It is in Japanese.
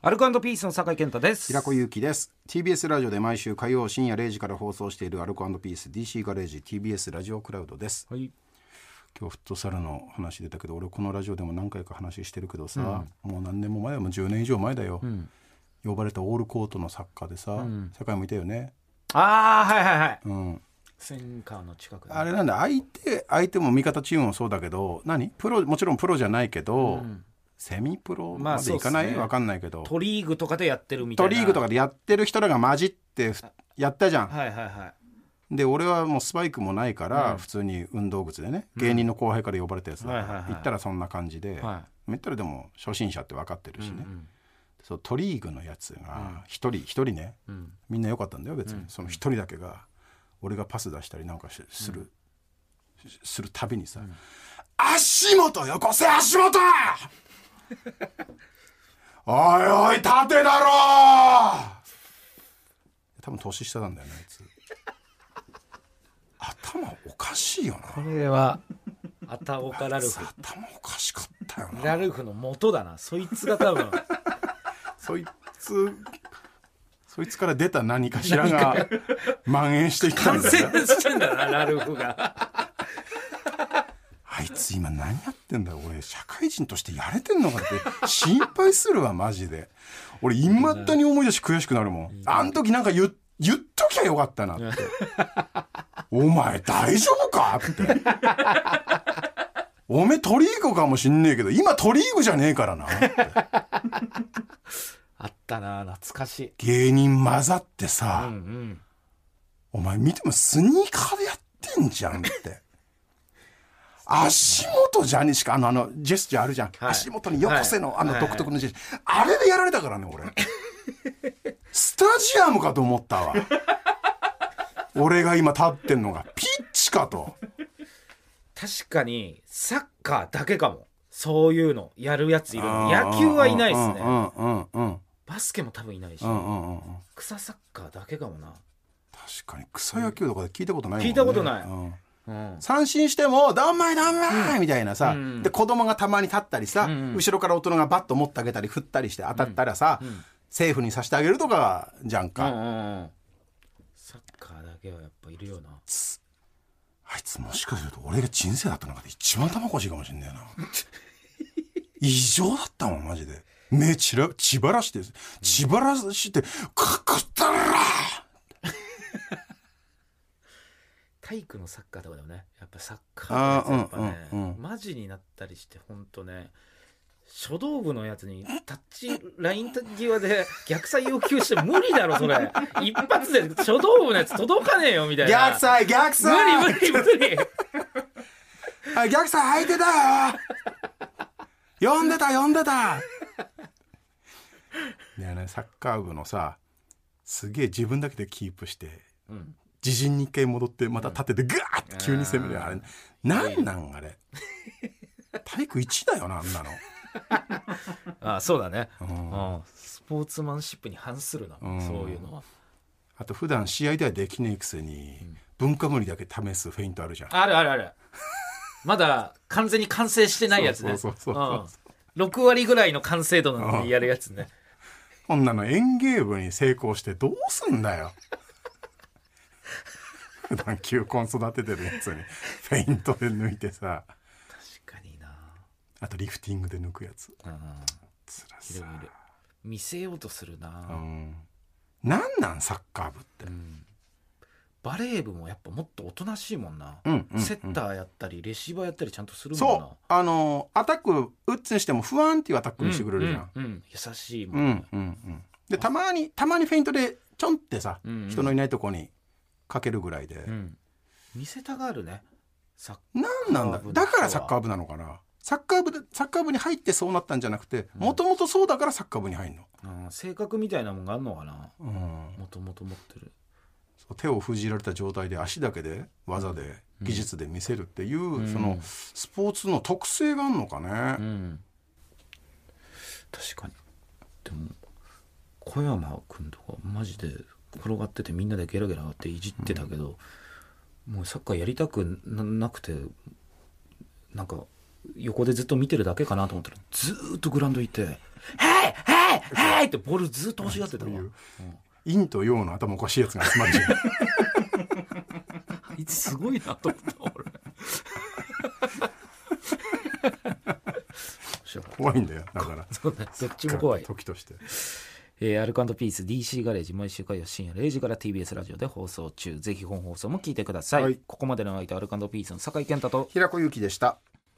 アルコピースの酒井健太です。平子祐希です。TBS ラジオで毎週火曜深夜0時から放送しているアルコピース DC ガレージ TBS ラジオクラウドです、はい。今日フットサルの話出たけど俺このラジオでも何回か話してるけどさ、もう何年も前もう10年以上前だよ、呼ばれたオールコートの作家でさ、酒井もいたよね。ああはいはいはい。うん。センカーの近くであれなんだ相手相手も味方チームもそうだけど何？プロもちろんプロじゃないけど、セミプロまあまでいかない、そうっすね。わかんないけど。トリーグとかでやってるみたいな。トリーグとかでやってる人らが混じってふやったじゃん、はいはいはい。で俺はもうスパイクもないから、普通に運動靴でね芸人の後輩から呼ばれたやつだから、はいはいはい。行ったらそんな感じで、は言ったらでも初心者って分かってるしね、うんそうトリーグのやつが一人一人ね、ん。みんな良かったんだよ別に、その一人だけが俺がパス出したりなんかしする、しするたびにさ「足元よこせ足元!」おいおい縦だろ多分年下なんだよねあいつ。頭おかしいよな。これはアタオカラルフ。頭おかしかったよな。ラルフの元だな。そいつが多分。そいつそいつから出た何かしらが蔓延していったん完だよね成してんだなラルフがあいつ今何やってんだよ。俺社会人としてやれてんのかって。心配するわマジで。俺いまだに思い出し悔しくなるもん。あん時なんか言言っときゃよかったなって。お前大丈夫かって。おめえトリーグかもしんねえけど今トリーグじゃねえからなあったな懐かしい。芸人混ざってさ、うんうん。お前見てもスニーカーでやってんじゃんって。足元じゃにしか、あの、あの、ジェスチャーあるじゃん。はい足元によこせの、はいあの独特のジェスチャー。あれでやられたからね、俺。スタジアムかと思ったわ。俺が今立ってんのが、ピッチかと。確かにサッカーだけかもそういうのやるやついるの野球はいないですねうんうんうんうん。バスケも多分いないしうんうんうんうん。草サッカーだけかもな確かに草野球とかで聞いたことないもんね。聞いたことないうんうん三振しても、どんまいどんまいみたいなさ、うん。で、子供がたまに立ったりさ、うん後ろから大人がバット持ってあげたり振ったりして当たったらさ、セーフにさせてあげるとかじゃんか。サッカーだけはやっぱいるよな。あいつもしかすると俺が人生だった中で一番頭おかしいかもしんねえな。異常だったもん、マジで。目ちら、血ばらして、血ばらして、かくったら体育のサッカーとかでもね。やっぱサッカーのやつやっぱね、うんうんうん。マジになったりしてほんとね書道部のやつにタッチライン際で逆サイ要求して無理だろそれ。一発で書道部のやつ届かねえよみたいな。逆サイ逆サイ。無理無理無理。あ逆サイ相手だよ。呼んでた呼んでた。ねえねサッカー部のさすげえ自分だけでキープしてうん自陣に一回戻ってまた立ててガーッて急に攻めるあれなんなんあれ？体育1だよなあんなの。あそうだね、ん。うんスポーツマンシップに反するな、ん。そういうのは。あと普段試合ではできねえくせに文化無理だけ試すフェイントあるじゃん。あるあるある。まだ完全に完成してないやつね。そうそうそうそううん6割ぐらいの完成度なのにやるやつねこんなの園芸部に成功してどうすんだよ普段球根育ててるやつにフェイントで抜いてさ。確かにな。あとリフティングで抜くやつ。うんつらさ見せようとするな、うん。なんなん？サッカー部って、バレー部もやっぱもっとおとなしいもんな、うんうんうん。セッターやったりレシーバーやったりちゃんとするもんな。そう。あのアタック打つにしても不安っていうアタックにしてくれるじゃん、うんうんうん。優しいも、うんんうんうん。でたまにたまにフェイントでちょんってさ、うんうん。人のいないとこにかけるぐらいで、うん。見せたがるね。サッなんなんだ？だからサッカー部なのかな？サッカー部でサッカー部に入ってそうなったんじゃなくてもともとそうだからサッカー部に入るの、うん性格みたいなもんがあんのかな？うん、もともと持ってる。手を封じられた状態で足だけで技で技術で見せるっていう、そのスポーツの特性があるのかね、うん。確かに。でも小山君とかマジで転がっててみんなでゲラゲラっていじってたけど、もうサッカーやりたくななくてなんか横でずっと見てるだけかなと思ったらずーっとグラウンドいて「はいはい「はい!」ってボールずっと欲しがってたわ、陰と陽の頭おかしいやつが集まるじゃんあいつすごいなと思った俺。怖いんだよだから。そうだどっちも怖い。時としてえーアルカンドピース DC ガレージ毎週火曜深夜0時から TBS ラジオで放送中。ぜひ本放送も聞いてください、はい。ここまでの相手アルカンドピースの酒井健太と平子ゆきでした